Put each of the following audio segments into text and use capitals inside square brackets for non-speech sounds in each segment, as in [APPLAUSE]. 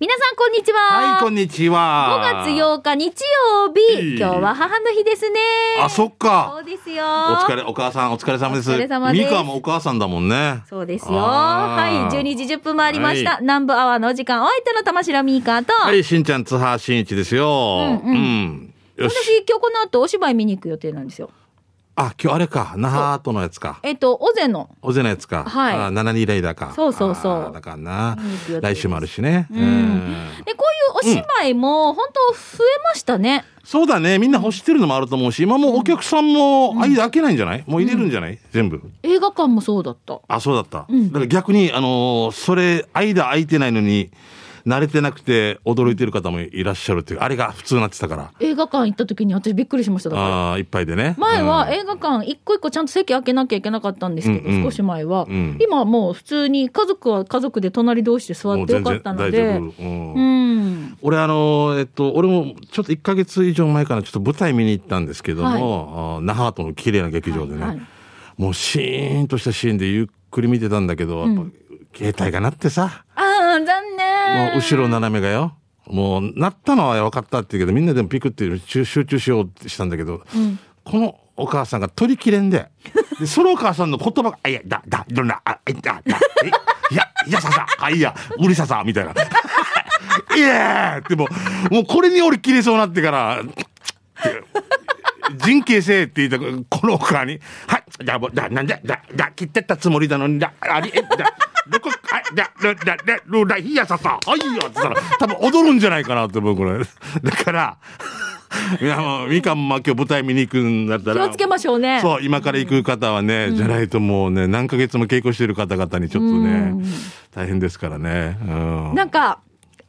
皆さんこんにちは。はい、こんにちは。5月8日日曜日。今日は母の日ですね。あ、そっか。そうですよ。お疲れ、お母さん、お疲れ様です。お疲れ様ですミカもお母さんだもんね。そうですよ。あはい。ー12時10分回りました。は南部アワーのお時間、お相手の玉城ミーカーと、はい、しんちゃん、津波しんいちですよ。うんうんよし。私今日この後お芝居見に行く予定なんですよ。あ、今日あれか、那覇とのやつか。えっと、オゼの。おぜのやつか。はいあ七二ライダーか。そうそうそうだからな来週もあるしね。うんうんで、こういうお芝居も本当増えましたね。そうだね。みんな欲してるのもあると思うし、今もうお客さんも間開けないんじゃない？もう入れるんじゃない？全部。映画館もそうだった。あ、そうだった。んだから逆に、あのーそれ、間空いてないのに、慣れてなくて驚いてる方もいらっしゃるっていう、あれが普通になってたから。映画館行った時に私びっくりしました。だから。ああ、いっぱいでね。前はうん。映画館一個一個ちゃんと席開けなきゃいけなかったんですけど、うんうん。少し前は、うん。今はもう普通に家族は家族で隣同士で座ってよかったので。もう全然大丈夫。うん。うん。俺あのーえっと、俺もちょっと1ヶ月以上前からちょっと舞台見に行ったんですけども、あー那覇との綺麗な劇場でね、はいはいもうシーンとしたシーンでゆっくり見てたんだけど、やっぱ携帯が鳴ってさ、ああ残も念う後ろ斜めがよ。もう、鳴ったのは分かったって言うけど、みんなでもピクって集集中しようってしたんだけど、このお母さんが取りきれんで、で、そのお母さんの言葉が、あ、いや、だ、だ、どんな、あ、いだ、いや、いやささ、あ、いや、うりささ、みたいな。[LAUGHS] いやーってもう、もうこれに俺切れそうになってから、人形性って言ったこのお母に、はい、じゃあもう、だ、なんだ、だ、だ、切ってったつもりなのに、だ、あり、え、だ、どこ、あ、だ、だ、だ、だ、だ、だ、いやささ、はいよって言ったら、多分踊るんじゃないかなって僕これ。だから、いや、もう、みかんも今日舞台見に行くんだったら。気をつけましょうねそう、今から行く方はね、じゃないともうね、何ヶ月も稽古してる方々にちょっとね、大変ですからね。うん。なんか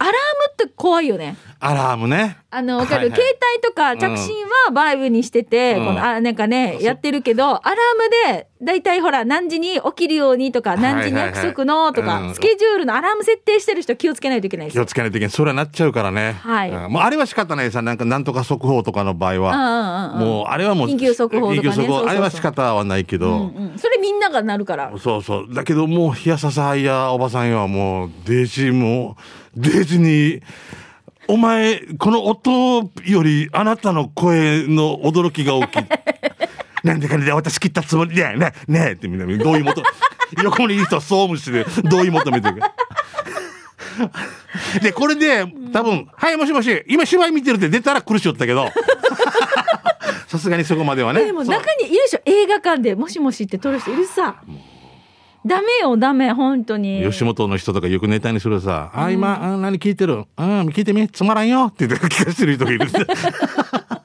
アラームって怖いよね。アラームね。あのわかる、はい。はい携帯とか着信はバイブにしてて、うん。このあなんかねやってるけどアラームでだいたいほら何時に起きるようにとか何時に約束のとか、スケジュールのアラーム設定してる人気をつけないといけないです気をつけないといけない。それはなっちゃうからね。はいうんもうあれは仕方ないさ。なんか、なんとか速報とかの場合は。もう、あれはもう。緊急速報とかね緊急速報あれは仕方はないけど。うんうんそれみんながなるからそうそう。だけどもう、ひやささいやおばさんよ、もう、デジもう、デジに、お前、この音より、あなたの声の驚きが大きい。なんでかね、私切ったつもりで、ね、ねってみんな、どういう求め、[LAUGHS] 横にいる人は総務して、どういう求めてる。か。で、これで、多分、はい、もしもし、今芝居見てるって出たら苦しよったけど、[LAUGHS] さすがにそこまではね。でもそう。中にいるでしょ映画館でもしもしって撮る人いるさ。ダメよダメ本当に。吉本の人とかよくネタにするさ、あ、今、あ何聞いてる？うん、聞いてみ、つまらんよって言って聞かせてる人がいる。[LAUGHS]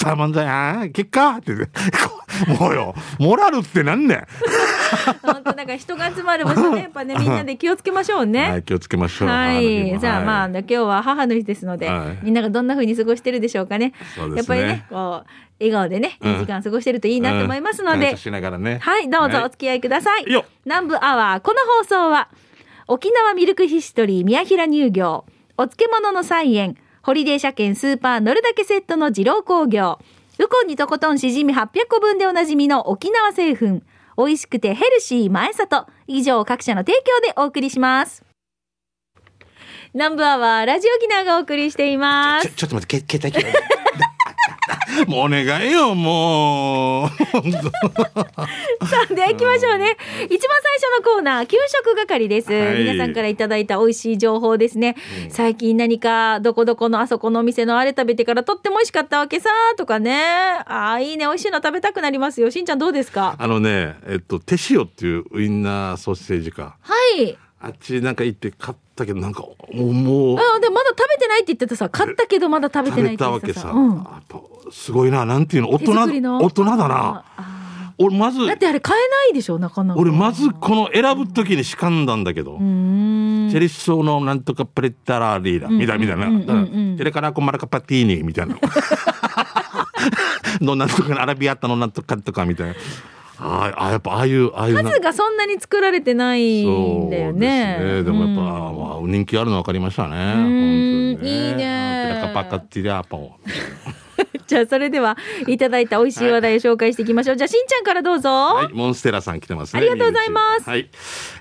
たまんじゃん、あー結果？って [LAUGHS] もうよ、モラルってなんねん。[LAUGHS] 本当なんか人が集まる場所ね。やっぱねみんなで気をつけましょうね。はい、気をつけましょう。はい。じゃあまあ、あ、今日は母の日ですので、はい。みんながどんな風に過ごしてるでしょうかね。そうですね。やっぱりね、こう、笑顔でね、いい時間過ごしてるといいなと思いますので、うん。感謝しながらね。はい、どうぞおはい。付き合いください。よ。南部アワー、この放送は、沖縄ミルクヒストリー宮平乳業、お漬物の菜園、ホリデー車検スーパー乗るだけセットの二郎工業、ウコンにとことんしじみ800個分でおなじみの沖縄製粉、美味しくてヘルシー前里、以上各社の提供でお送りします。南部アワー、ラジオギナーがお送りしていますちょ、。ちょっと待って、携帯切る [LAUGHS] もうお願いよ、もう。[LAUGHS] さあ、では行きましょうね。一番最初のコーナー、給食係です。はい皆さんからいただいた美味しい情報ですね。最近何か、どこどこのあそこのお店のあれ食べてからとっても美味しかったわけさ、とかね。ああ、いいね。美味しいの食べたくなりますよ。しんちゃんどうですか？あのね、えっと、手塩っていうウインナーソーセージか。はい。あっちなんか行って買ったけど、なんか、もう、もう、あでもまだ食べてないって言ってたさ、買ったけどまだ食べてないって言ってたわけさ。うん。やっぱ、すごいな、なんていうの、大人、の大人だな。俺、まず、だってあれ買えないでしょ、なかなか。俺、まず、この選ぶときにしかんだんだけど。チェリッソーのなんとかプレッタラリーだ、みたいな、みたいな。うんうんうんうんだからテレカラコマラカパティーニ、みたいな。[LAUGHS] のなんとかのアラビアッタのなんとかとか、みたいな。ああ、やっぱ、ああいう、ああいうな。数がそんなに作られてないんだよね。ですね。でもやっぱ、うんまあ人気あるの分かりましたね。ん本当にいいねパカティラパオ。[LAUGHS] じゃあそれではいただいた美味しい話題を紹介していきましょう。じゃあしんちゃんからどうぞ。はい、モンステラさん来てますね。ありがとうございますはい。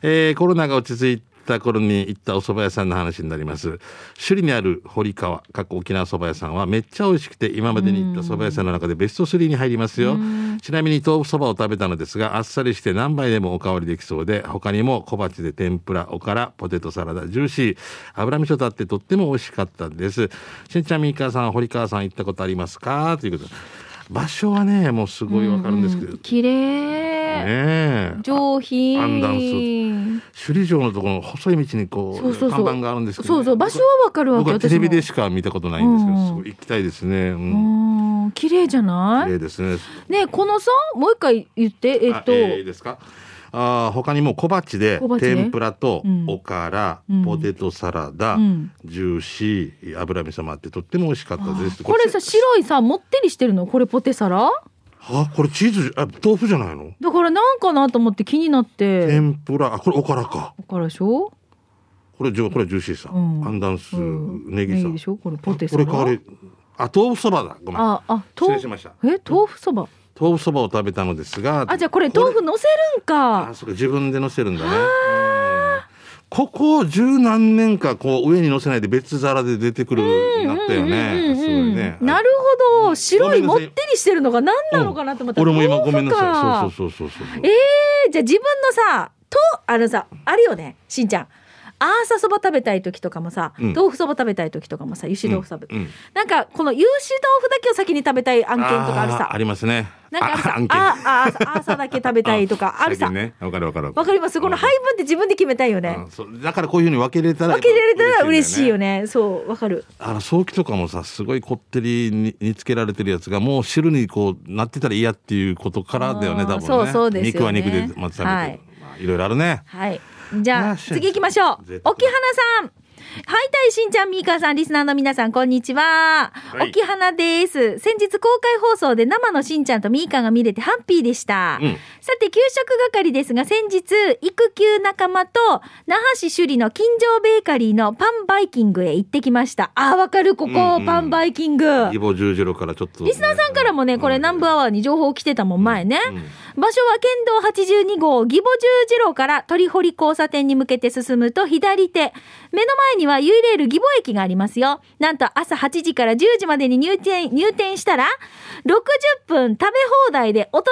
えーコロナが落ち着いった頃に行ったお蕎麦屋さんの話になります。首里にある堀川、過去沖縄蕎麦屋さんはめっちゃ美味しくて、今までに行った蕎麦屋さんの中でベスト3に入りますよ。ちなみに豆腐蕎麦を食べたのですが、あっさりして何杯でもおかわりできそうで、他にも小鉢で天ぷら、おから、ポテトサラダ、ジューシー、油味噌だってとっても美味しかったです。しんちゃん、みーかーさん、堀川さん行ったことありますか？ということで。場所はね、もうすごいわかるんですけど。綺麗、ねえ。上品アンダンス首里城のところの細い道にこうそうそうそう。看板があるんですけど、そうそう場所はわかるわ。け僕はテレビで私しか見たことないんですけど、うん。すごい行きたいですね。う、ん。綺麗じゃない？綺麗ですね。ねこのさもう一回言って。えっと、あえーいいですか？あー他にも小鉢で天ぷらとうん。おから、うん。ポテトサラダ、うん。ジューシー油味噌もあってとっても美味しかったです。これさ白いさもってりしてるの？これポテサラ？あこれチーズあ豆腐じゃないの？だからなんかなと思って気になって天ぷらあこれおからか。だからでしょ、これジュこれジューシーさ。うんアンダンス、うんネギさ。でしょ？これポテサラ？これ。あ豆腐そばだ。ごめん。ああ豆腐しました。え豆腐そば？豆腐そばを食べたのですがあじゃあこれ豆腐乗せるんかあそうか自分で乗せるんだねうんここ十何年かこう上に乗せないで別皿で出てくるなったよねすごいねなるほど。白いもってりしてるのが何なのかなと思った。ら俺も今ごめんなさい。そうそうそうそうそう。えー、じゃあ自分のさとあのさあるよね。しんちゃんアーサそば食べたい時とかもさ、うん。豆腐そば食べたい時とかもさ油脂豆腐食べ、うんうん。なんかこの油脂豆腐だけを先に食べたい案件とかあるさ。ありますね。なんかあるさ。ああアーサだけ食べたいとか [LAUGHS] あるさ。最近ね。わかるわかるわかります？この配分って自分で決めたいよね。だからこういうふうに分けれたら分けられたら嬉しいよね。ね。そうわかる。あの早期とかもさすごいこってりに煮つけられてるやつがもう汁にこうなってたら嫌っていうことからだよね多分ね。そうそうですよね。肉は肉でまず食べて、はい。まあ、いろいろあるね。はい。じゃあ、次行きましょう沖花さん。はい、たいしんちゃん、みーかーさん、リスナーの皆さん、こんにちは。い沖花です。先日公開放送で生のしんちゃんとみーかーが見れてハッピーでした。うんさて、給食係ですが、先日、育休仲間と、那覇市首里の金城ベーカリーのパンバイキングへ行ってきました。あー、わかる、ここ、うんうんパンバイキング。義母十字路からちょっと、リスナーさんからもね、これ南部アワーに情報来てたもん、前ね。うん場所は県道82号義母十字路から鳥堀交差点に向けて進むと左手。目の前にはユイレール義母駅がありますよ。なんと朝8時から10時までに入店、入店したら、60分食べ放題で大人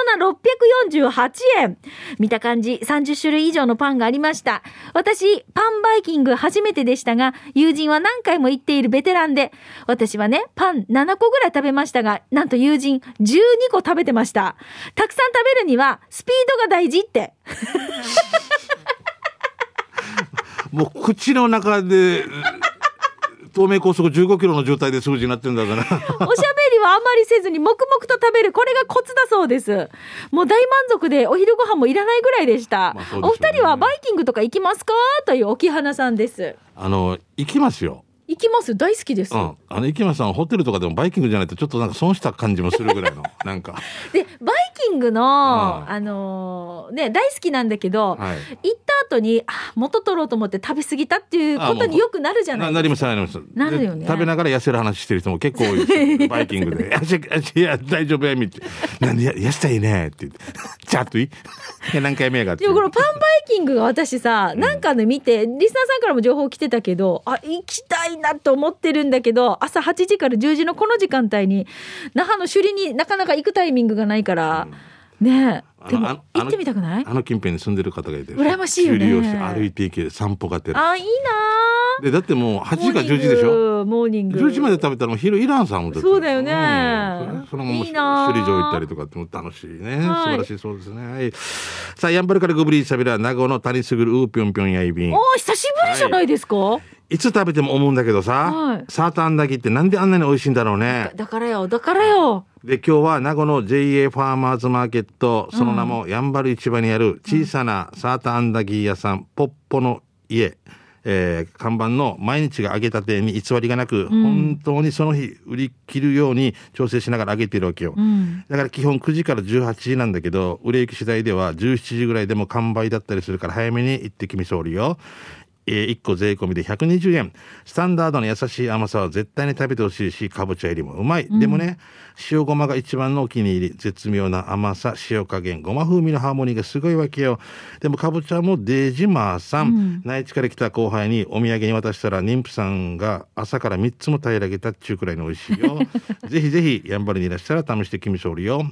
648円。見た感じ30種類以上のパンがありました。私、パンバイキング初めてでしたが、友人は何回も行っているベテランで、私はね、パン7個ぐらい食べましたが、なんと友人12個食べてました。たくさん食べるには、スピードが大事って。もう口の中で東名高速15キロの渋滞で数字になってるんだからおしゃべりはあまりせずに黙々と食べる。これがコツだそうです。もう大満足でお昼ご飯もいらないぐらいでした。ねお二人はバイキングとか行きますか？という沖花さんです。あの行きますよ行きます？大好きです。うんあの行きますあのホテルとかでもバイキングじゃないとちょっとなんか損した感じもするぐらいのなんか [LAUGHS] で、バイキングの、うんあのーね、大好きなんだけど、はい。行った後に、あ、元取ろうと思って食べ過ぎたっていうことによくなるじゃないななりますなりますなるよね。で食べながら痩せる話してる人も結構多いですよ。バイキングで「いやいや大丈夫やみ」って「なんでや痩せたらいいね」って言って「ちゃっといい?」何回目やがってでもこのパンバイキングが私さ、なんかで見て、リスナーさんからも情報来てたけど、あ、行きたいなと思ってるんだけど、朝8時から10時のこの時間帯に、那覇の首里になかなか行くタイミングがないから、ねえ、でも行ってみたくない？あの近辺に住んでる方がいて。羨ましいよね。をして歩いていけ散歩がてら。あ、いいな。でだってもう8時から10時でしょ？ょモーニング。10時まで食べたらもう昼いらんさんそうだよね。うん。それももういいな。首里城行ったりとかっても楽しいね、はい素晴らしいそうですねはいさあやんばるからグブリーサビラ名護の谷すぐるうーぴょんぴょんやいびんおー久しぶりじゃないですか、いつ食べても思うんだけどさ、はい。サーターアンダギーってなんであんなに美味しいんだろうね。だからよ、だからよ。で今日は名護の JA ファーマーズマーケットその名もやんばる市場にある小さなサーターアンダギー屋さんポッポの家、えー看板の毎日が揚げたてに偽りがなく、本当にその日売り切るように調整しながら揚げているわけよ、うん。だから基本9時から18時なんだけど売れ行き次第では17時ぐらいでも完売だったりするから早めに行ってきみそうりよえー、1個税込みで120円。スタンダードの優しい甘さは絶対に食べてほしいし、かぼちゃ入りもうまい。でもね、塩ごまが一番のお気に入り。絶妙な甘さ、塩加減、ごま風味のハーモニーがすごいわけよ。でもかぼちゃもデージマーさん。内地から来た後輩にお土産に渡したら、妊婦さんが朝から3つも平らげたっちゅうくらいの美味しいよ。[LAUGHS] ぜひぜひ、やんばるにいらっしゃら試してきみしょるよ。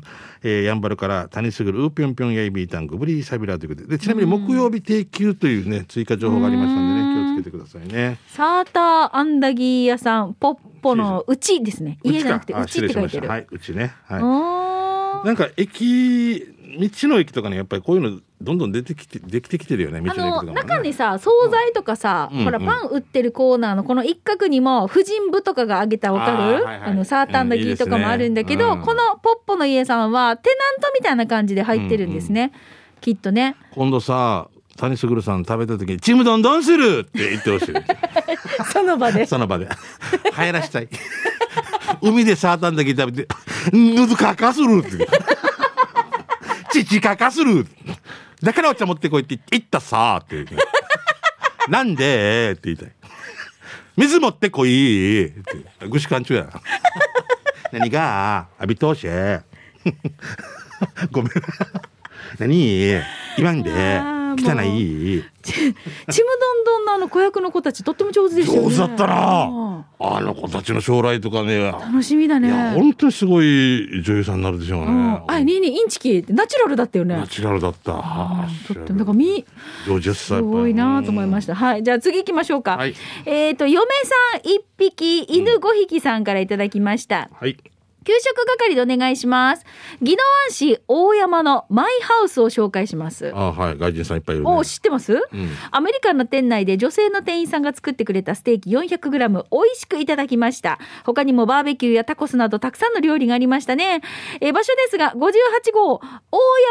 えー、やんばるから谷すぐるうぴょんぴょんやいびーたんぐぶりサビラということで。で、ちなみに木曜日定休というね、追加情報がありましたんでね、気をつけてくださいね。サーターアンダギー屋さん、ポッポのうちですね。家じゃなくて、あうちって書いてる。はい、うちね。はい。なんか駅、道の駅とかね、やっぱりこういうのどんどん出てきて、できてきてるよね、道あのの駅とかも、ね。中にさ惣菜とかさ、うんほらうんパン売ってるコーナーのこの一角にも婦人部とかがあげたわかる？あーはいはいあのサーターアンダギーとかもあるんだけど、うんいいねうんこのポッポの家さんはテナントみたいな感じで入ってるんですね、きっとね今度さ、谷卓さん食べた時に、ちむどんどんするって言ってほしい。その場でその場で。流行らしたい。海でサータンダギー食べて、ぬずかかするって。父かかするだからお茶持ってこいって言ったさって言う。なんで？って言いたい。水持ってこいって。ぐしかんちゅうや。何が浴び通し。ごめん。何言わんで汚い。ちむどんどんのあの子役の子たちとっても上手でしたよね。上手だったうん。なあの子たちの将来とかね。楽しみだね。いや本当にすごい女優さんになるでしょうね、うん、あにいにインチキってナチュラルだったよね。ナチュラルだった。とってもだだからみ50歳すごいなと思いました。はい。じゃあ次行きましょうか。はい。えっ、と、嫁さん1匹、犬5匹さんからいただきました。はい給食係でお願いします。宜野湾市大山のマイハウスを紹介します。あはい外人さんいっぱいいるねお知ってます、うんアメリカンの店内で女性の店員さんが作ってくれたステーキ 400g 美味しくいただきました。他にもバーベキューやタコスなどたくさんの料理がありましたね。えー場所ですが、58号大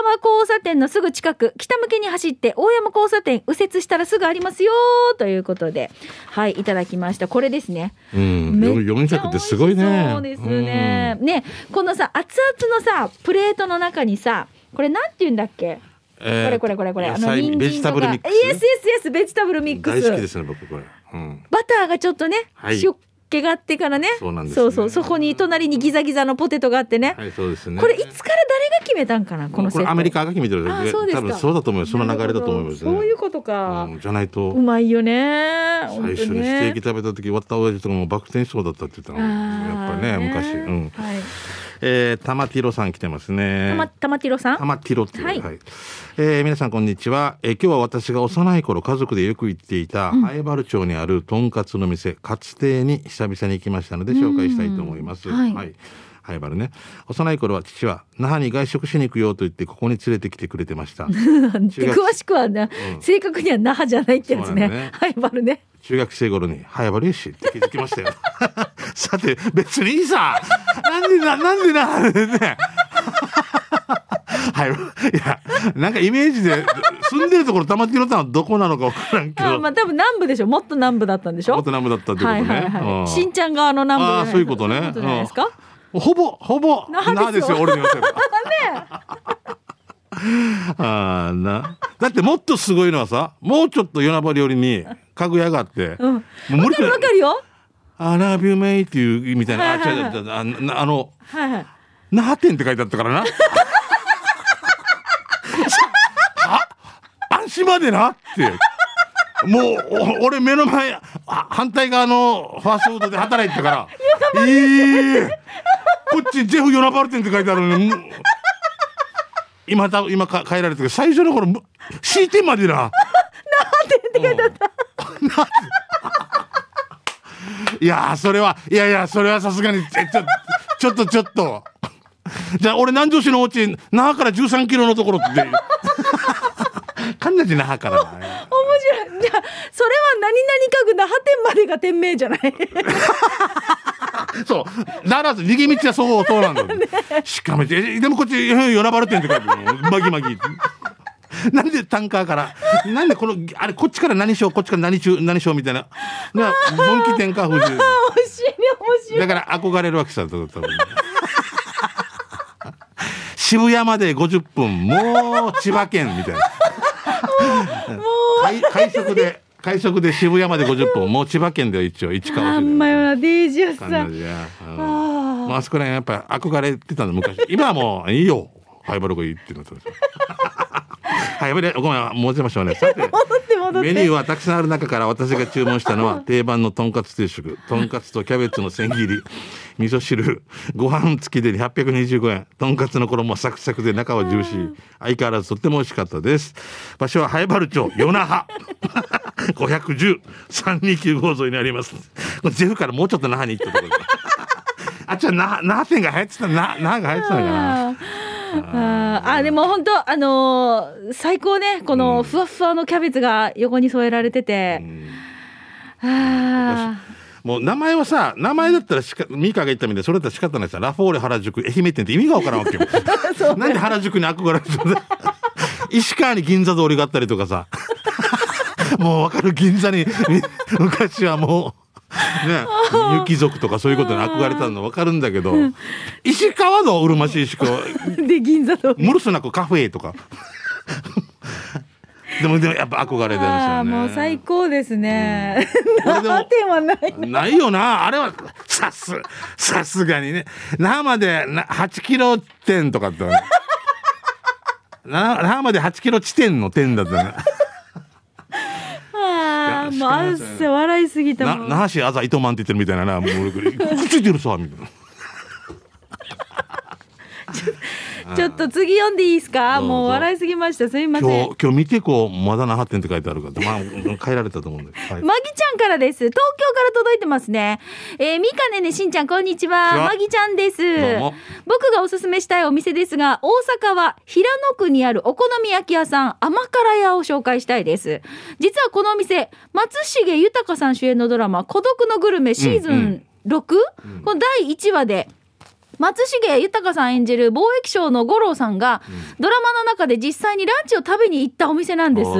山交差点のすぐ近く、北向けに走って大山交差点右折したらすぐありますよということで、はい、いただきました。これですね。うんめっちゃ400ってすごいねそうですね。ね、このさ、熱々のさ、プレートの中にさ、これなんて言うんだっけ？えーこれこれこれこれ。野菜ベジタブルミックス。イエスイエスイエス、ベジタブルミックス。大好きですね僕これ、うん、バターがちょっとね、はい。塩っ気があってからね。そうなんですねそうそう。そこに隣にギザギザのポテトがあってね。はいそうですねこれいつから誰が決めたんかなこのセッアメリカが決めてるあそうですか多分そうだと思うよその流れだと思いますなるほどそういうことか。うんじゃないとうまいよね。最初にステーキ食べた時割った親父とかもバク転しそうだったって言ったのやっぱりね昔うんはい。えー、玉ティロさん来てますね。たま、たまてろさん？玉ティロっていう、ははい。いえー皆さんこんにちは、えー今日は私が幼い頃家族でよく行っていた灰原町にあるとんかつの店かつ亭に久々に行きましたので紹介したいと思います、うん。はい。はい。灰原ね。幼い頃は父は那覇に外食しに行くよと言ってここに連れてきてくれてました。[LAUGHS] 詳しくはね、正確には那覇じゃないってやつね。そうなんだね。はい、バルね。中学生頃に早原よしって気づきましたよ。[LAUGHS] さて別にいいさ。なんでななんでなね。[LAUGHS] はい。いやなんかイメージで住んでるところ玉城のタウンどこなのか分からんけど。あまあ多分南部でしょ。もっと南部だったんでしょ。元南部だったってことね、はいはいはい。うん。新ちゃん側の南部ああそういうことね。ほぼほぼなですよ。俺に言わせればああな。だってもっとすごいのはさもうちょっと与那原寄りに家具屋があって、うん。もう無理わかるよ。アラビューメイっていうみたいな、あ、はいはいはい違う違う違うあなあの、はいはい。那覇店って書いてあったからな。は安心までなって。もう、お俺目の前、あ反対側のファーストフードで働いてたから。いいこっちジェフ・ヨナバル店って書いてあるのに、今た、今か変えられてる最初の頃、む C 店までな。[LAUGHS] って書いてあった。いやーそれはいやいやそれはさすがにえちょちょっとちょっと。じゃあ俺南城市のお家那覇から13キロのところって。かんなじ那覇からな面白い。じゃあ、それは何々家具那覇店までが店名じゃない？そう。だから逃げ道はそうそうなんだよ、[LAUGHS] しかもえでもこっち与那原店って書いてるの。マギマギ [LAUGHS] なんでタンカーからなんでこのあれこっちから何しようこっちから何しよう何しようみたいな。な分岐点か不自由面白い。だから憧れるわけさ多分。[LAUGHS] 渋谷まで50分もう千葉県みたいな。会会食で快速で渋谷まで50分もう千葉県では一応市川あ市で。んまよな、デイジアさん。あまああそこら辺やっぱり憧れてたの昔。今はもういいよ。ハイバルがいいってなってますはいやめてごめんもうちましょうね。さ [LAUGHS] て。メニューはたくさんある中から私が注文したのは [LAUGHS] 定番のとんかつ定食。とんかつとキャベツの千切り。[LAUGHS] 味噌汁。ご飯付きで825円。とんかつの衣はサクサクで中はジューシー。相変わらずとっても美味しかったです。場所は灰原町。与那覇。510-329号沿いにあります。ジェフからもうちょっと那覇に行ったところ。あっちは那覇店が入ってたな那覇が入ってたのかなあーあでも本当あのー最高ねこのふわふわのキャベツが横に添えられてて、あもう名前はさ名前だったらしかミカが言ったみたいにそれだったら仕方ないさ。ラフォーレ原宿愛媛店って意味がわからんわけよ。[LAUGHS] なんで原宿に憧れてる石川に銀座通りがあったりとかさ。[LAUGHS] もうわかる。銀座にみ昔はもうね雪族とかそういうことに憧れたのわかるんだけど石川のうるましい石川ーで銀座とムルスなくカフェとか [LAUGHS] でもでもやっぱ憧れてるんですあよねーもう最高ですね、これでも7点はないないよな。あれは、さす、さすがにね。那覇までな8キロ点とかって。な那覇まで8キロ地点の点だったね。もうあっせ笑いすぎたな、もん那覇市朝糸満って言ってるみたいなな。もう俺、[LAUGHS] くっついてるさ、みたいな。ちょっと次読んでいいですか？もう笑いすぎましたすいません今日、今日見てこう、まだ那覇店って書いてあるから。まあ、[LAUGHS] 変えられたと思うんで。はい。マギちゃんからです。東京から届いてますね。えー、みかねねしんちゃん、こんにちは。マギちゃんですどうも。僕がおすすめしたいお店ですが、大阪は平野区にあるお好み焼き屋さん、甘辛屋を紹介したいです。実はこのお店、松重豊さん主演のドラマ、孤独のグルメシーズン 6?、この第1話で、松重豊さん演じる貿易商の五郎さんが、ドラマの中で実際にランチを食べに行ったお店なんです。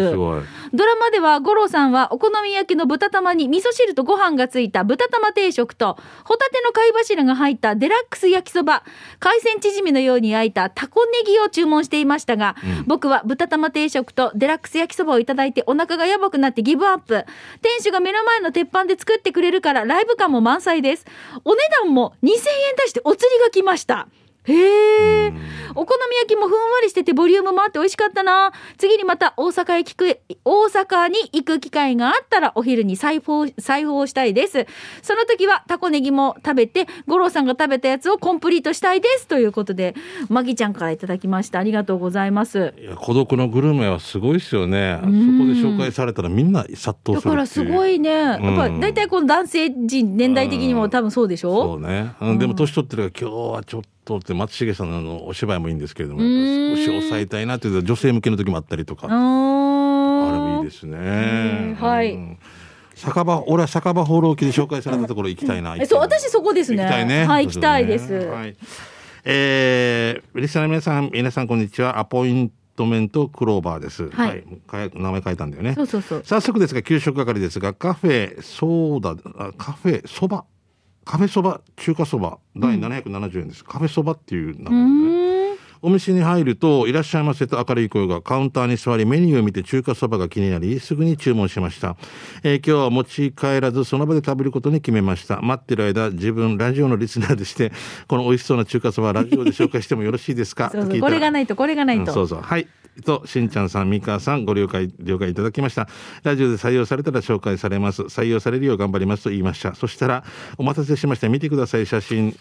ドラマでは五郎さんはお好み焼きの豚玉に味噌汁とご飯がついた豚玉定食とホタテの貝柱が入ったデラックス焼きそば海鮮チヂミのように焼いたタコネギを注文していましたが、僕は豚玉定食とデラックス焼きそばをいただいてお腹がやばくなってギブアップ。店主が目の前の鉄板で作ってくれるからライブ感も満載です。お値段も2000円出してお釣りがきました。へえ。お好み焼きもふんわりしててボリュームもあって美味しかったな。次にまた大阪へ聞く、大阪に行く機会があったらお昼に裁縫、裁縫をしたいです。その時はタコネギも食べて、五郎さんが食べたやつをコンプリートしたいです。ということで、マギちゃんからいただきました。ありがとうございます。いや、孤独のグルメはすごいですよね。そこで紹介されたらみんな殺到だするからすごい。いね。やっぱ大体この男性陣、年代的にも多分そうでしそょうね。うんでも年取ってるから今日はちょっとって松重さんのあのお芝居もいいんですけれども、少し抑えたいなっていう女性向けの時もあったりとか、うあれもいいですね。はいうん酒場、俺は酒場放浪記で紹介されたところ行きたいな。えそう、私そこですね。行きたいね。はい、行きたいです。はい。えー、リスナーの皆さん、皆さんこんにちは。アポイントメントクローバーです。はいかえ名前変えたんだよね。そうそうそう。早速ですが給食係ですがカフェソーダあカフェそばカフェそば中華そば第770円です、カフェそばっていう名う前でね。お店に入ると「いらっしゃいませ」と明るい声がカウンターに座りメニューを見て中華そばが気になりすぐに注文しました、えー今日は持ち帰らずその場で食べることに決めました。待ってる間自分ラジオのリスナーでして [LAUGHS] この美味しそうな中華そばラジオで紹介してもよろしいですか？[LAUGHS] そうそうこれがないとこれがないと。うんそうそう。はい。としんちゃんさん三川さんご了解了解いただきました。ラジオで採用されたら紹介されます。採用されるよう頑張りますと言いました。そしたらお待たせしました。見てください写真。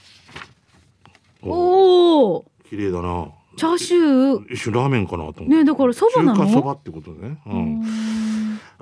おお。綺麗だな。チャーシュー。一瞬ラーメンかなと思って。ねだからそばなの？中華そばってことね。うん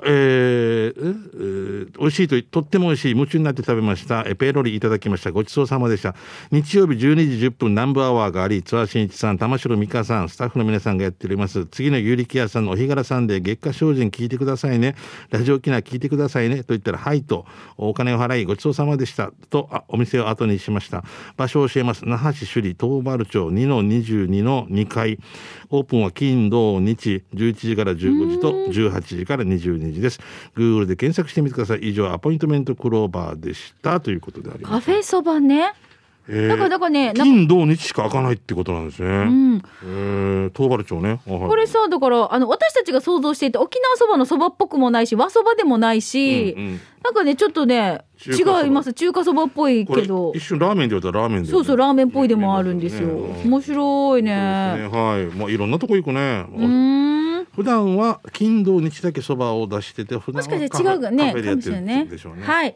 えーええー美味しいととっても美味しい夢中になって食べました。えペロリいただきました。ごちそうさまでした。日曜日12時10分南部アワーがあり津和新一さん玉城美香さんスタッフの皆さんがやっております。次の有力屋さんのお日柄さんで月下精進聞いてくださいね。ラジオ機内聞いてくださいね。と言ったらはいとお金を払いごちそうさまでした。とあお店を後にしました。場所を教えます。那覇市首里東原町2の22の2階。オープンは金土日。11時から15時と18時から22時です。Google で検索してみてください。以上アポイントメントクローバーでした。ということであります。カフェそばね。えーだからだからねなんか金土日しか開かないってことなんですね。うん、えー、東原町ね。あはい。これさだからあの私たちが想像していた沖縄そばのそばっぽくもないし和そばでもないし、うんうんなんかねちょっとね違います。中華そばっぽいけど。一瞬ラーメンで言われたらラーメンで、そうそうラーメンっぽいでもあるんですよ、ね。面白いね。ね。はい。まあいろんなとこ行くね。うーん。普段は金土日だけそばを出してて、普段はもしかして違うがねカフェでね。はい、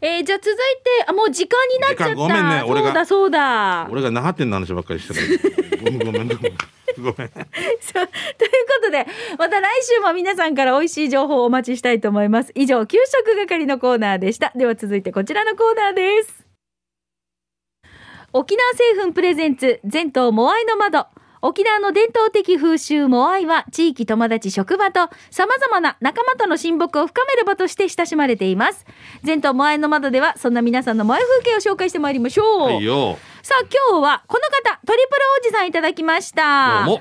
えーじゃあ続いてあもう時間になっちゃった。ごめんね。俺がそうだ。そうだ俺が那覇店の話ばっかりしてる。ごめんごめんごめん。ごめん。[LAUGHS] そう。ということでまた来週も皆さんから美味しい情報をお待ちしたいと思います。以上給食係のコーナーでした。では続いてこちらのコーナーです。沖縄製粉プレゼンツ全島モアイの窓。沖縄の伝統的風習モアイは地域友達職場と様々な仲間との親睦を深める場として親しまれています。全島モアイの窓ではそんな皆さんのモアイ風景を紹介してまいりましょう、はいよ。さあ今日はこの方トリプルおじさんいただきました。こんに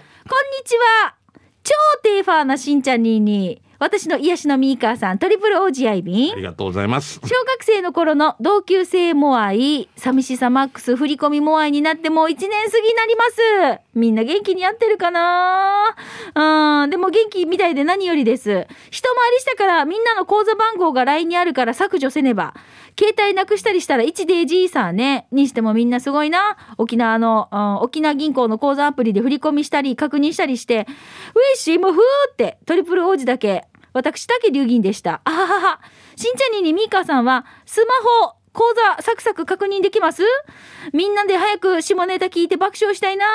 ちは。超テーファーなしんちゃんにーにー私の癒しのミーカーさんトリプルオージアイビンありがとうございます。小学生の頃の同級生モアイ、寂しさマックス振り込みモアイになってもう1年過ぎになります。みんな元気にやってるかな？うん、でも元気みたいで何よりです。一回りしたからみんなの口座番号が LINE にあるから削除せねば。携帯なくしたりしたら1デージーさね。にしてもみんなすごいな。沖縄の、うん沖縄銀行の口座アプリで振り込みしたり確認したりして、ウィッシーもふーってトリプル王子だけ。私だけ流銀でした。あははは。しんちゃんににみーかーさんは、スマホ、口座、サクサク確認できます？みんなで早く下ネタ聞いて爆笑したいな。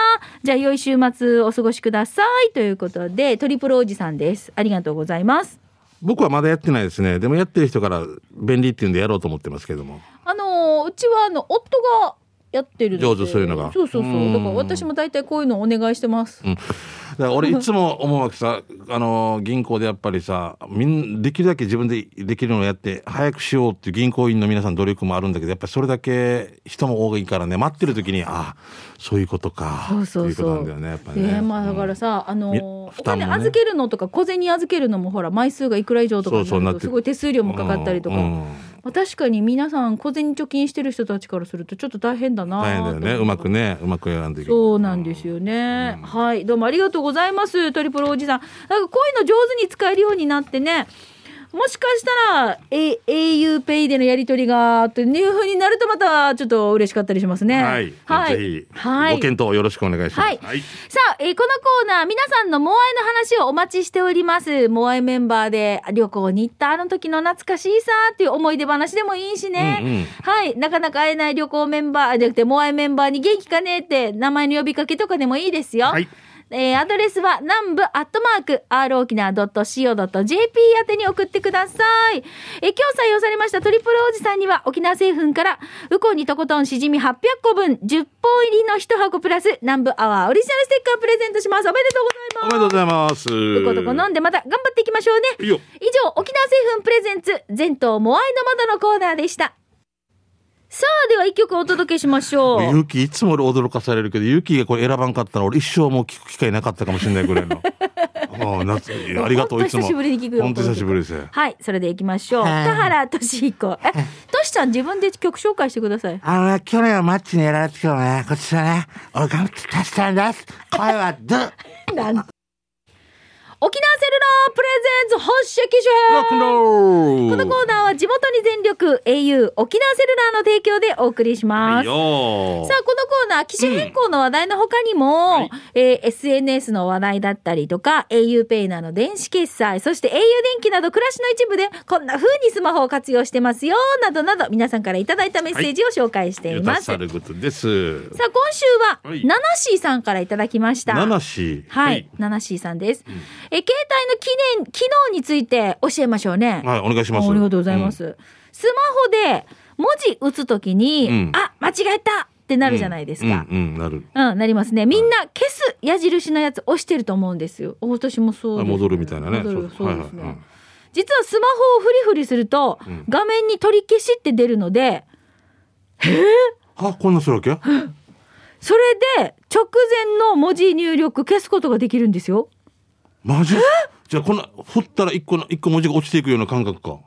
じゃあ、良い週末お過ごしください。ということで、トリプルおじさんです。ありがとうございます。僕はまだやってないですね。でもやってる人から便利っていうんでやろうと思ってますけども。あのーうちは、あの、夫がやってる上手そういうのがそうそうそうう。んだから私も大体こういうのお願いしてます。だから俺いつも思うわけさ、[LAUGHS] あの銀行でやっぱりさ、みんできるだけ自分でできるのをやって早くしようっていう銀行員の皆さん努力もあるんだけど、やっぱりそれだけ人も多いからね、待ってる時に、ああ、そういうことか。そうそうそう。いうことなんだよね、やっぱりね。でまあだからさ、あのーみお金預けるのとか小銭預けるのもほら枚数がいくら以上とかすごい手数料もかかったりとか、う確かに皆さん小銭貯金してる人たちからするとちょっと大変だな大変だよね。うまくね、うまく選んでそうなんですよね、はい。どうもありがとうございますトリプルおじさん。なんかこういうの上手に使えるようになってねもしかしたら、A、auPay でのやり取りがというふうになるとまたちょっと嬉しかったりしますねはい。はいぜひ、はいご検討よろしくお願いします。はいさあ、えーこのコーナー、皆さんのモアイの話をお待ちしております。モアイメンバーで旅行に行ったあの時の懐かしいさーっていう思い出話でもいいしね。うんうんはい。なかなか会えない旅行メンバー、じゃなくてモアイメンバーに元気かねって名前の呼びかけとかでもいいですよ。はいえーアドレスは南部アットマーク r 沖縄 .co.jp 宛てに送ってください。えー今日採用されましたトリプルおじさんには沖縄製粉からウコンにとことんしじみ800個分10本入りの1箱プラス南部アワーオリジナルステッカープレゼントします。おめでとうございます。おめでとうございます。ウコとこ飲んでまた頑張っていきましょうね。以上、沖縄製粉プレゼンツ全島モアイの窓のコーナーでした。さあ、では一曲お届けしましょう。[LAUGHS] ゆうきいつも俺驚かされるけど、ゆうきがこれ選ばんかったら俺一生もう聞く機会なかったかもしれないぐらいの。[LAUGHS] ああ夏ありがとう、いつも。久しぶりに聞くよ本当久しぶりですよ。はい、それで行きましょう。はい田原俊彦。え、としちゃん自分で曲紹介してください。あのね、去年はマッチにやられてたけどね、こっちはね、俺頑張って足したんです。声はドゥ [LAUGHS] なん沖縄セルラープレゼンツ発射機種ロールこのコーナーは地元に全力 au 沖縄セルラーの提供でお送りします。さあ、このコーナー、機種変更の話題の他にも、はいえー SNS の話題だったりとか、auPay など電子決済、そして au 電気など暮らしの一部でこんな風にスマホを活用してますよ、などなど皆さんからいただいたメッセージを紹介していゆます。たさることです。さあ、今週は、はいナナシーさんからいただきました。ナナシー。はい、ナナシーさんです。え、携帯の記念、機能について教えましょうね。はい、お願いします。ありがとうございます。スマホで文字打つときに、うんあ、間違えたってなるじゃないですか。うん、うん、なる。うん、なりますね。みんな消す矢印のやつ押してると思うんですよ。私もそうです、戻るみたいなね。戻るそうですね。はいはいうん実はスマホをフリフリすると、ん画面に取り消しって出るので、あ、こんなするわけ？[LAUGHS] それで直前の文字入力消すことができるんですよ。マジ？じゃあ、こんな、振ったら一個の、一個文字が落ちていくような感覚か。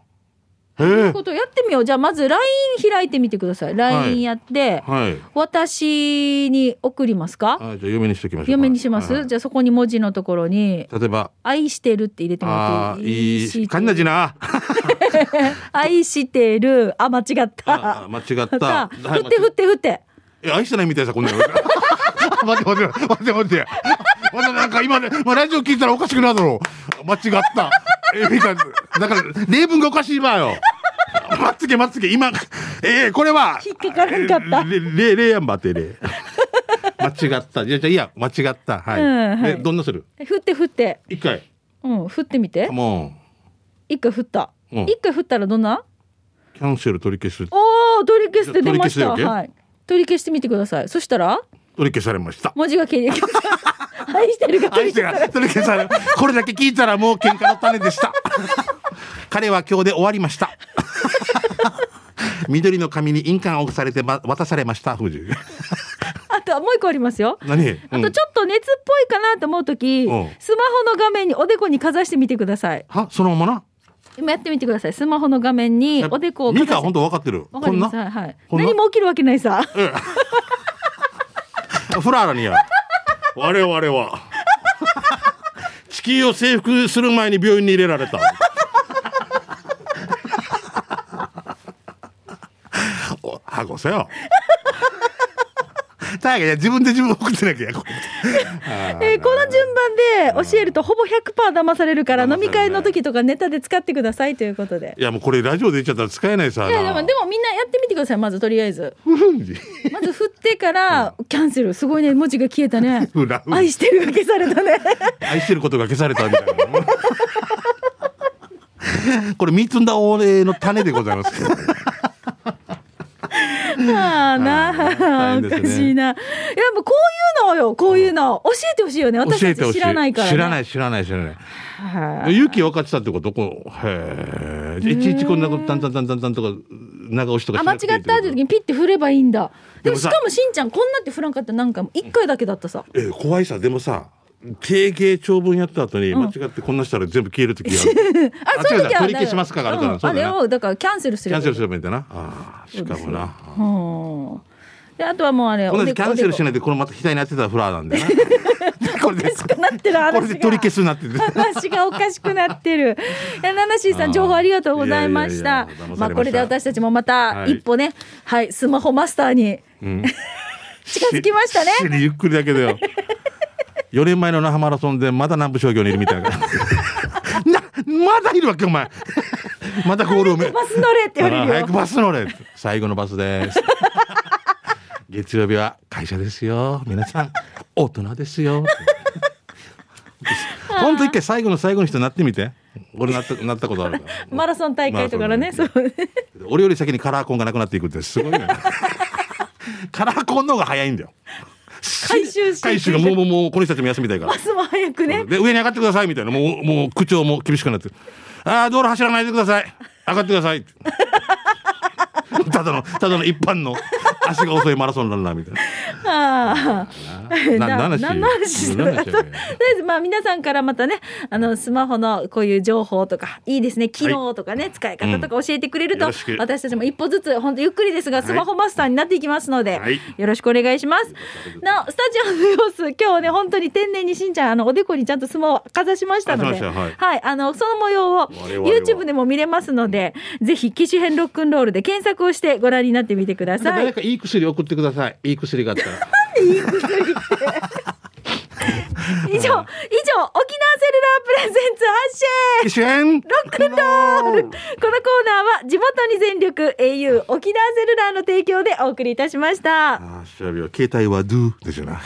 へえということをやってみよう。じゃあまず LINE 開いてみてください。LINE やって、はい。私に送りますか？はいじゃあ読みにしておきましょう読めにします、はい。じゃあそこに文字のところに例えば「愛してる」って入れてもらっていい？いいかんなじな。[LAUGHS] 愛してる。あ間違った。あ間違った。さあはい振って振って振って。え愛してないみたいさこんなの。[LAUGHS] 待って待って待って待って待ってまだなんか今ね、まあ、ラジオ聞いたらおかしくなるだろう。間違った。えみたいな。だから例文がおかしいわよ。待っつけ待っつけ。今えー、これは引っかからんかった。れれれやんばってれ。間違った。いやじゃあいいや。間違った。はい、うんはい。でどんなする？振って振って。一回。うん振ってみて。も一回振った。うん。一回振ったらどんな？うキャンセル取り消す。おお取り消すって出ました。はい。取り消してみてください。そしたら？取り消されました。文字が消え愛してるが取愛してり消されが取り消されこれだけ聞いたらもう喧嘩の種でした。[LAUGHS] 彼は今日で終わりました。[LAUGHS] 緑の紙に印鑑を押されて、ま、渡されました藤井。[LAUGHS] あともう一個ありますよ。何？あうん。とちょっと熱っぽいかなと思う時、うん。スマホの画面におでこにかざしてみてください。は？そのままな？今やってみてください。スマホの画面におでこをかざして。ミカ本当分かってる。わかります。はいはい。こんな？何も起きるわけないさフラーラにや我々は。地球を征服する前に病院に入れられた。おはごせよ。大変いや自分で自分送ってなきゃ [LAUGHS] えーこの順番で教えるとほぼ100%騙されるから飲み会の時とかネタで使ってくださいということで。いやもうこれラジオで言っちゃったら使えないさいやでもでもみんなやってみてくださいまずとりあえず。まず振ってからキャンセルすごいね文字が消えたね。愛してるが消されたね。[LAUGHS] 愛してることが消されたみたいなこれ三つんだお礼の種でございますああなあ、おかしいな。いやもうこういうのよ、こういうの。教えてほしいよね。私たち知らないから、ね。。知らないい知らない知らないはい勇気分かってたってことこうへえいちいちこんなことタンタンタンタンタンとか長押しとかあ、し間違ったって時にピッて振ればいいんだ。でもしかもしんちゃんこんなって振らんかったなんか一回だけだったさ。え怖いさでもさ定型長文やった後に間違ってこんなしたら全部消える時がある、[LAUGHS] あ、そういう時は。取り消しますかがあるから、うんあれを、だからキャンセルする。キャンセルすればいいんだなああしかもなうん。で、あとはもうあれ、同じキャンセルしい。ないでこのまた左にやってたらフラーなんだよなこれでおかしくなってる話が。これで取り消すなってて話がおかしくなってる。いや、ナナシーさん、情報ありがとうございましたまあ、これで私たちもまたはい一歩ね、はい、スマホマスターにうん [LAUGHS] 近づきましたね。しゆっくりだけどよ。4年前の那覇マラソンでまだ南部商業にいるみたいな。[LAUGHS] な、まだいるわけお前。[LAUGHS] まだゴールをめ。バス乗れって言われる早く。バス乗れ。最後のバスです。[LAUGHS] 月曜日は会社ですよ。皆さん、大人ですよ。本当一回最後の最後の人になってみて。俺なった、なったことあるから。マラソン大会とかのね、そう。俺より先にカラーコンがなくなっていくってすごいね。カラーコンの方が早いんだよ。回収して。回収がもうもうもうこの人たちも休みたいから。バ。スも早くね。で上に上がってくださいみたいな。もうもう口調も厳しくなって。ああ道路走らないでください。上がってください [LAUGHS] ただのただの一般の足が遅いマラソンランナーみたいな。ああ。な何の話何の話何の話とりあえずまあ皆さんからまたねあのスマホのこういう情報とかいいですね機能とかね、使い方とか教えてくれると、よろしく。私たちも一歩ずつ本当ゆっくりですがスマホマスターになっていきますので、はい。よろしくお願いします。なおスタジオの様子今日はね本当に天然にしんちゃんあのおでこにちゃんとスマホをかざしましたので、かざしましたはい。あのその模様を YouTube でも見れますのでぜひ機種編ロックンロールで検索をしてご覧になってみてください。いい薬送ってください。いい薬があったら。[LAUGHS] 以上、以上、沖縄セルラープレゼンツ発信！ロックンロー！ルこのコーナーは地元に全力 au 沖縄セルラーの提供でお送りいたしました。ああ調べよう。携帯は do ですよな。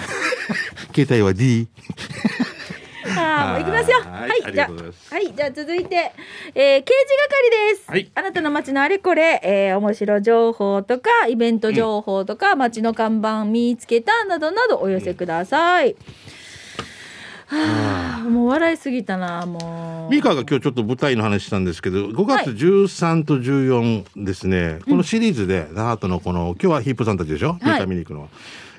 [LAUGHS] 携帯は D あーもう行きますよ。ははいじゃはい、じゃあ続いて、えー、刑事係です。はい。あなたの街のあれこれ、えー、面白情報とか、イベント情報とか、街の看板見つけたなどなどお寄せください。はあ、もう笑いすぎたな、もう。ミカが今日ちょっと舞台の話したんですけど5月13と14ですね、このシリーズで那覇とのこの今日はヒップさんたちでしょ、ミカ見に行くのは、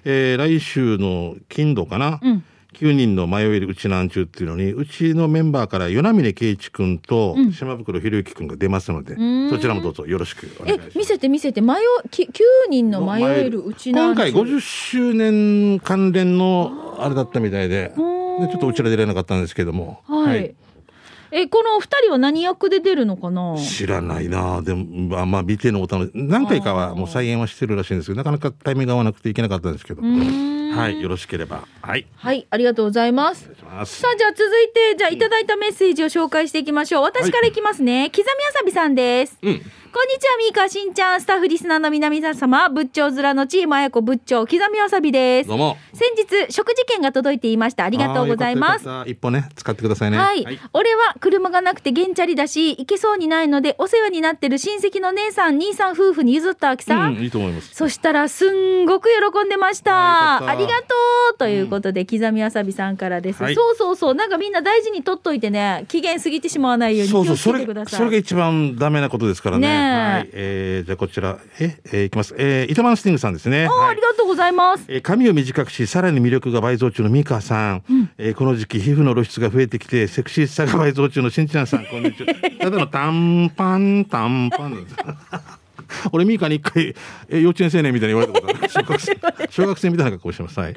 えー来週の金土かな、うん9人の迷えるうちなんちゅうっていうのに、うちのメンバーから与那峰圭一君と島袋博之君が出ますので、そちらもどうぞよろしくお願いします。え見せて見せて迷うき9人の迷えるうちなん今回50周年関連のあれだったみたいで、でちょっとうちら出れなかったんですけども。はい、えこのお二人は何役で出るのかな？知らないな。でも、まあ、まあ、美帝のお楽し何回かはもう再演はしてるらしいんですけど、なかなかタイミングが合わなくていけなかったんですけど。はい、よろしければ。はい。はいありがとうございますますさあじゃあ続いてじゃあいただいたメッセージを紹介していきましょう私からいきますね、刻みあさびさんですうん。こんにちは、みーかしんちゃん、スタッフリスナーの皆様、仏頂面のチームあやこ仏頂、刻みわさびですど。うも。先日、食事券が届いていました。ありがとうございます。一歩ね、使ってくださいね。はい、俺は車がなくて原チャリだし、行けそうにないので、お世話になってる親戚の姉さん、兄さん夫婦に譲ったわけさ。うん、いいと思います。そしたら、すんごく喜んでましたありがとうということで、刻みわさびさんからです。はいそうそうそう。なんかみんな大事に取っといてね、期限過ぎてしまわないようにそうそう、気をつそれけてくだ、さい。それが一番ダメなことですからね。ねえはい。えー、じゃあこちら、え、えーいきます。えー、糸満スティングさんですね。あありがとうございます。えー髪を短くし、さらに魅力が倍増中のミカさん。えーこの時期、皮膚の露出が増えてきて、セクシーさが倍増中のしんちゃんさん、こんにちは。ただの短パン、短パンです。[LAUGHS] 俺、ミカに一回、えー幼稚園青年みたいに言われたことある。[LAUGHS] 小学生、小学生みたいな格好してます。はい。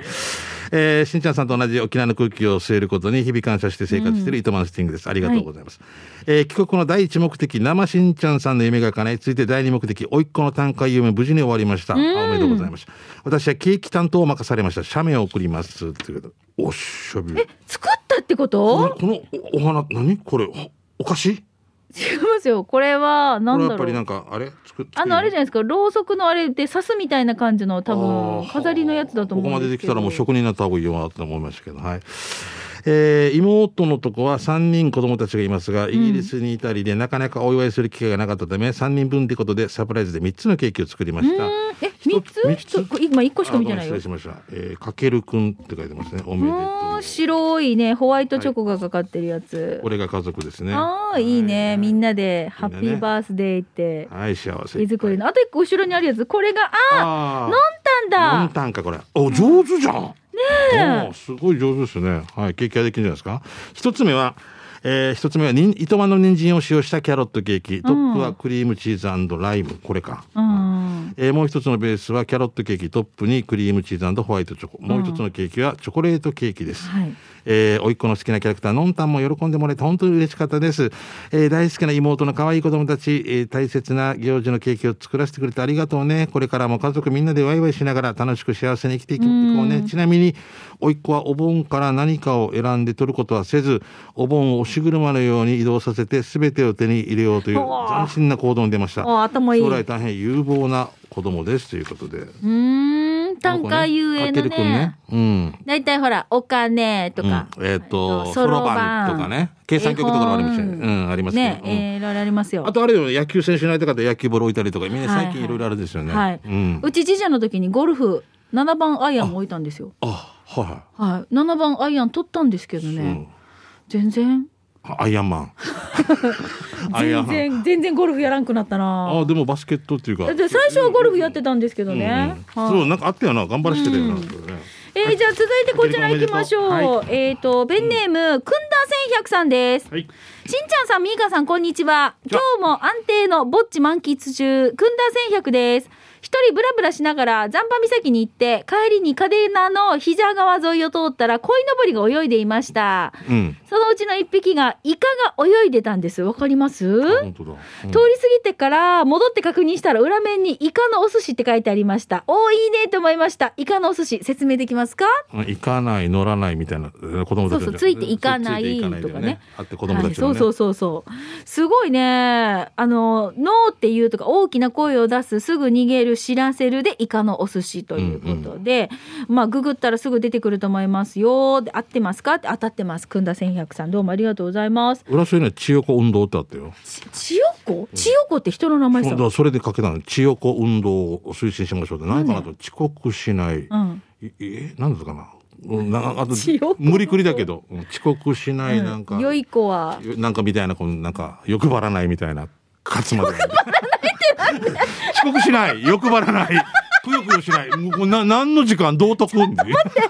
えーしんちゃんさんと同じ沖縄の空気を吸えることに日々感謝して生活している糸満スティングです。ありがとうございます。えー帰国の第一目的、生しんちゃんさんの夢が叶い、続いて第二目的、甥っ子の短歌夢、無事に終わりました。あおめでとうございます。私はケーキ担当を任されました。写メを送ります。ということでおっしゃび。作ったってこことのこのおお花、何？これ、おお菓子？違いますよ。これは、なんだろうやっぱりな。んか、あれ？作っあの、あれじゃゃないですか、ろうそくのあれで刺すみたいな感じの多分、飾りのやつだと思ここまでうんでけど。ですきたらもう職人になった方がいいよなって思いましたけど、はい。えー妹のとこは3人子供たちがいますが、イギリスにいたりで、なかなかお祝いする機会がなかったため、3人分ってことでサプライズで3つのケーキを作りました。え、三つ？三つ？今一個しか見てないよ失礼。しました。えー、かけるくんって書いてますね。おめでともうう。白いね、ホワイトチョコがかかってるやつ。これが家族ですね。ああ、いいね。みんな。なで、ハッピーバースデーって。はい、幸せ。手作りの。あと一個後ろにあるやつ。これが、ああ、あ飲んだ飲んんだ。たんかこれ。お上手じゃん。ねえすごい上手ですね。はい、ケーキができるんじゃないですか？一つ目は。えー一つ目はにん糸満の人参を使用したキャロットケーキトップはクリームチーズライムこれか、うん。えーもう一つのベースはキャロットケーキトップにクリームチーズホワイトチョコもう一つのケーキはチョコレートケーキです、はい。えー、おいっ子の好きなキャラクター、のんたんも喜んでもらえて本当に嬉しかったです。えー大好きな妹の可愛い子供たち、えー大切な行事のケーキを作らせてくれてありがとうね。これからも家族みんなでワイワイしながら楽しく幸せに生きていこうね。ちなみに、おいっ子はお盆から何かを選んで取ることはせず、お盆を押し車のように移動させて全てを手に入れようという斬新な行動に出ました。いい将来大変有望な子供ですということで。単価遊泳のかけるくんねね。。うん。だいたいほら、お金とか。うんえっ、と、そそろろばんとかね、計算曲とかもありますよね。絵本うん、あります。ね、うんえーいろいろありますよ。あとあれよ、野球選手になりたかったら野球ボール置いたりとか、みんなはい最近いろいろあるんですよね。はい、うん。うち次女の時にゴルフ7番アイアンも置いたんですよ。あ、ははい、7番アイアン取ったんですけどい。ね、うん。全然アイアンマン。[LAUGHS] 全。然全然ゴルフやらんくなったなあ、でもバスケットっていうか。で最初はゴルフやってたんですけどね、うんうんはいそう、なんかあったよな、頑張らしてたよな。えーじゃあ続いてこちら行きましょう、はえっ、とペンネーム、くんだ千百さんですはい。しんちゃんさん、みーかさん、こんにちは。今日も安定のぼっち満喫中、くんだ千百です。一人ブラブラしながら、残波岬に行って、帰りに嘉手納の膝川沿いを通ったら、鯉のぼりが泳いでいました。うん。そのうちの一匹が、イカが泳いでたんです。わかります？本当だ。うん通り過ぎてから戻って確認したら裏面にイカのお寿司って書いてありました。おーいいねと思いました。イカのお寿司説明できますか？うん行かない、乗らないみたいな、えー子供たちそうそうついて行かないとかね。あって子供たちはね。はい、そうそうそうそう。すごいね。あの、ノーっていうとか大きな声を出す、すぐ逃げる、知らせるでイカのお寿司ということで、まあ、ググったらすぐ出てくると思いますよ。で、合ってますか？って当たってます。くんだ千百さん、どうもありがとうございます。浦添には千代子運動ってあったよ。ち千代子？千代子って人の名前さそれでかけたの。千代子運動を推進しましょうって。何かなと遅刻しない、うん。いえ？何だったかな？うんなあと無理くりだけど。うん遅刻しないなんか、良い子は、なんかみたいなこのなんか欲張らないみたいな勝つまで [LAUGHS] 遅刻しない。欲張らない。くよくよしない。もうな何の時間道徳いや欲張ら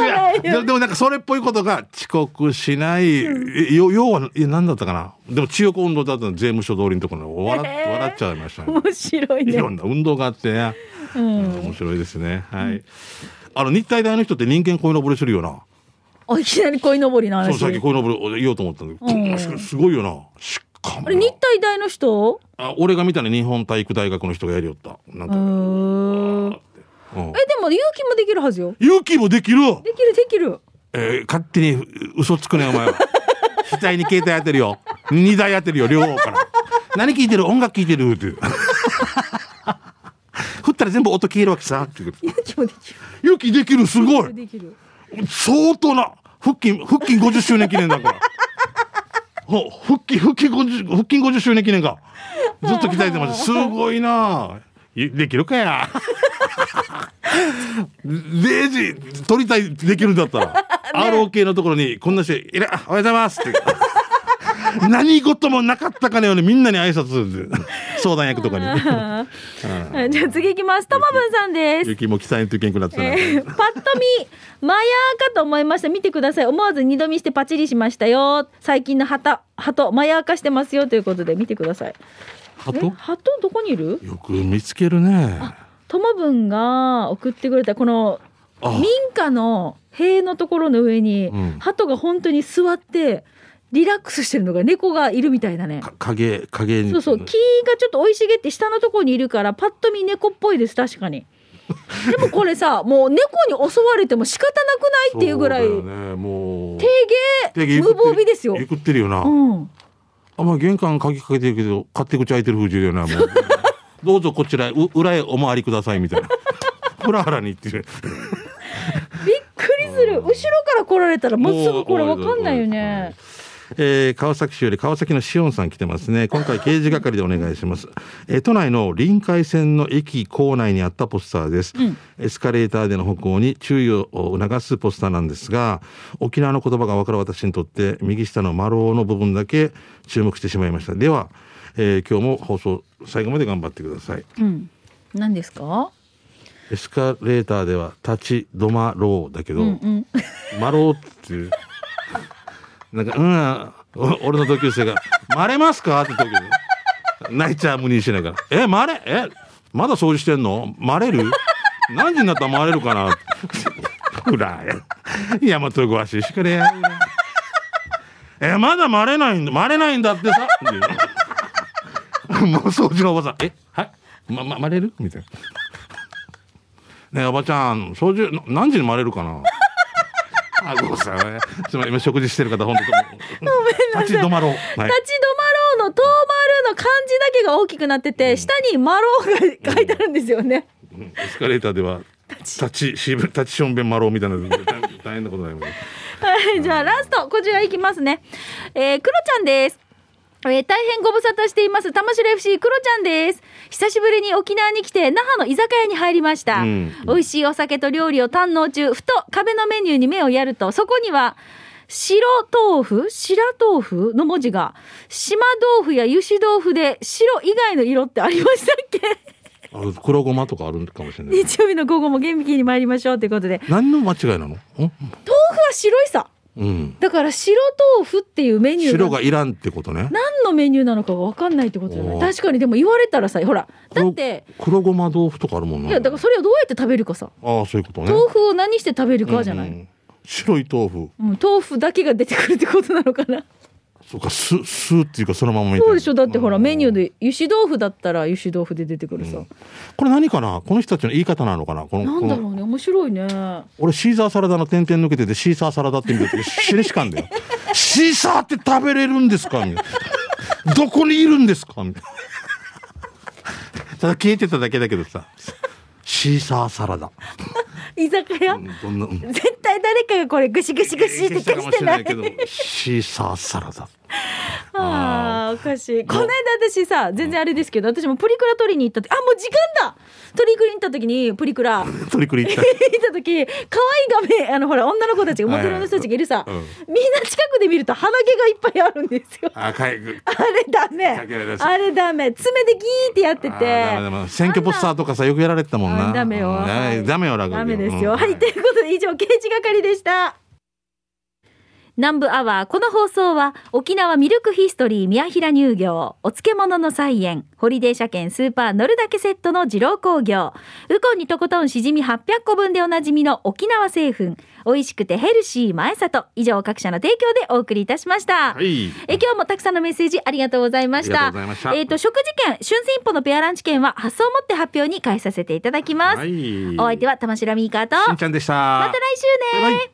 ないはないよ。違うでもなんかそれっぽいことが遅刻しない、えよ要はえ何だったかな？でも千代子運動だったの税務署通りのところに笑,、笑っちゃいましたね。面白いね。いろんな運動があってね、うん。面白いですね。はい、あの日体大の人って人間こいのぼりするよな。あいきなり鯉のぼりのそう話さっきこいのぼり言おうと思ったんだけど、うん。すごいよな。しかもあれ日体大の人？あ俺が見たの日本体育大学の人がやりよった。なんか、うーん。うん。えでも勇気もできるはずよ。勇気もできる。できるできる。えー勝手に嘘つくねお前は。[LAUGHS] 額に携帯当てるよ。二台当てるよ両方から。何聞いてる？音楽聞いてる？って。[LAUGHS] 振ったら全部音消えるわけさ勇気もできる。勇気できるすごい。できる。相当な腹筋腹筋50周年記念だからほ腹筋腹筋50腹筋50周年記念か。ずっと [LAUGHS] 鍛えてました。すごいな。いできるかや。[LAUGHS] レジ取りたいできるんだったら、[LAUGHS] ROK のところにこんな人いらおはようございますって [LAUGHS] 何事もなかったかのようにみんなに挨拶で相談役とかに。は [LAUGHS] い [LAUGHS] じゃあ次行きます。ともぶんさんです。雪も鍛えんといけんくなってたな、えーパッと見マヤーかと思いました。見てください。思わず二度見してパチリしましたよ。最近の旗鳩マヤー化してますよということで見てください。え？鳩鳩どこにいる？よく見つけるね。ともぶんが送ってくれたこのあ。民家の塀のところの上に、うん。鳩が本当に座ってリラックスしてるのが猫がいるみたいだね。か影影にそうそう。木がちょっと生い茂って下のところにいるからパッと見猫っぽいです確かに。[LAUGHS] でもこれさもう猫に襲われても仕方なくないっていうぐらいそうだよねもう。低芸無手芸ゆくって防備ですよ。ゆくってるよな、うん。あまあ玄関鍵かけてるけど勝手口開いてる風習だよなもう。[LAUGHS] どうぞこちら裏へお回りくださいみたいな。ふらふらに言ってる。[LAUGHS] びっくりする。後ろから来られたらもうすぐこれわかんないよね。えー川崎市より川崎のしおんさん来てますね今回刑事係でお願いします、えー都内の臨海線の駅構内にあったポスターです、エスカレーターでの歩行に注意を促すポスターなんですが沖縄の言葉が分かる私にとって右下の丸尾の部分だけ注目してしまいましたでは、えー今日も放送最後まで頑張ってくださいうん。何ですか？エスカレーターでは立ち止まろうだけど、うんうん。まろうっていう。なんか、うん、俺の同級生が、まれますか？って時に、泣いちゃう無にしながら、え、まれ、え、まだ掃除してんの？まれる？何時になったらまれるかなほら、や。まとごわしいしかねや。え、まだまれないんだ、まれないんだってさ。[LAUGHS] もう掃除のおばさん、え、はい、ま、ま、まれる？みたいな。ねおばちゃん、掃除、何時にまれるかな？あ、ごさい。すみません、今食事してる方、本当に。立ち止まろう。はい立ち止まろうの遠丸の漢字だけが大きくなってて、下に丸が書いてあるんですよね。うんエスカレーターでは、立ち、しぶ、立ちしょんべんまろうみたいな、大大変なことになります。はい、じゃあラストこちらいきますね。えー、クロちゃんです。えー大変ご無沙汰しています。玉城 FC クロちゃんです。久しぶりに沖縄に来て那覇の居酒屋に入りました、うん。美味しいお酒と料理を堪能中ふと壁のメニューに目をやるとそこには白豆腐？白豆腐の文字が島豆腐や油脂豆腐で白以外の色ってありましたっけ？あ黒ごまとかあるかもしれない。日曜日の午後も元気に参りましょうということで。何の間違いなの？ん。豆腐は白いさうん。だから白豆腐っていうメニュー白がいらんってことね。何のメニューなのかが分かんないってことじゃない？確かにでも言われたらさほらだって黒黒ごま豆腐とかあるもんな。いやだからそれをどうやって食べるかさああ、そういうことね。豆腐を何して食べるかじゃない、うんううん白い豆腐。豆腐だけが出てくるってことなのかな？そうか、す、すっていうか、そのままみたいなそうでしょだってほらメニューで。で油脂豆腐だったら油脂豆腐で出てくるさ、これ何かな？この人たちの言い方なのかな？この、なんだろうね面白いね俺シーザーサラダの点々抜けててシーサーサラダって見てて死にしかんだよ。[LAUGHS] シーサーって食べれるんですか？みたいな。[LAUGHS] どこにいるんですか？みたいな。[LAUGHS] ただ消えてただけだけどさ。シーサーサラダ。居酒屋、絶対誰かがこれグシグシグシって消してない。けど、シーサーサラダ。ああーおかしい。この間私さ全然あれですけど私もプリクラ取りに行った時あもう時間だ。取りに行った時にプリクラ。行 [LAUGHS] っ取りくり [LAUGHS] 行った。た時可愛い画面あのほら女の子たちがモデルの人たちがいるさ、みんな近くで見ると鼻毛がいっぱいあるんですよ。あ、かい。あれダメ。あれダメ。爪でギーってやってあて選挙ポスターとかさよくやられてたもんな。あダメよ。ダメよラグダメですよ。うん。はい、ということで以上、刑事係でした。南部アワー、この放送は、沖縄ミルクヒストリー宮平乳業、お漬物の菜園、ホリデー車検スーパー乗るだけセットの二郎工業、ウコンにとことんしじみ800個分でおなじみの沖縄製粉、美味しくてヘルシー前里、以上各社の提供でお送りいたしました。はい。え今日もたくさんのメッセージありがとうございました。したえっ、と、食事券、春戦一歩のペアランチ券は発送をもって発表に返させていただきます。はい。お相手は玉城ミーカーと、しんちゃんでした。また来週ねバイバイ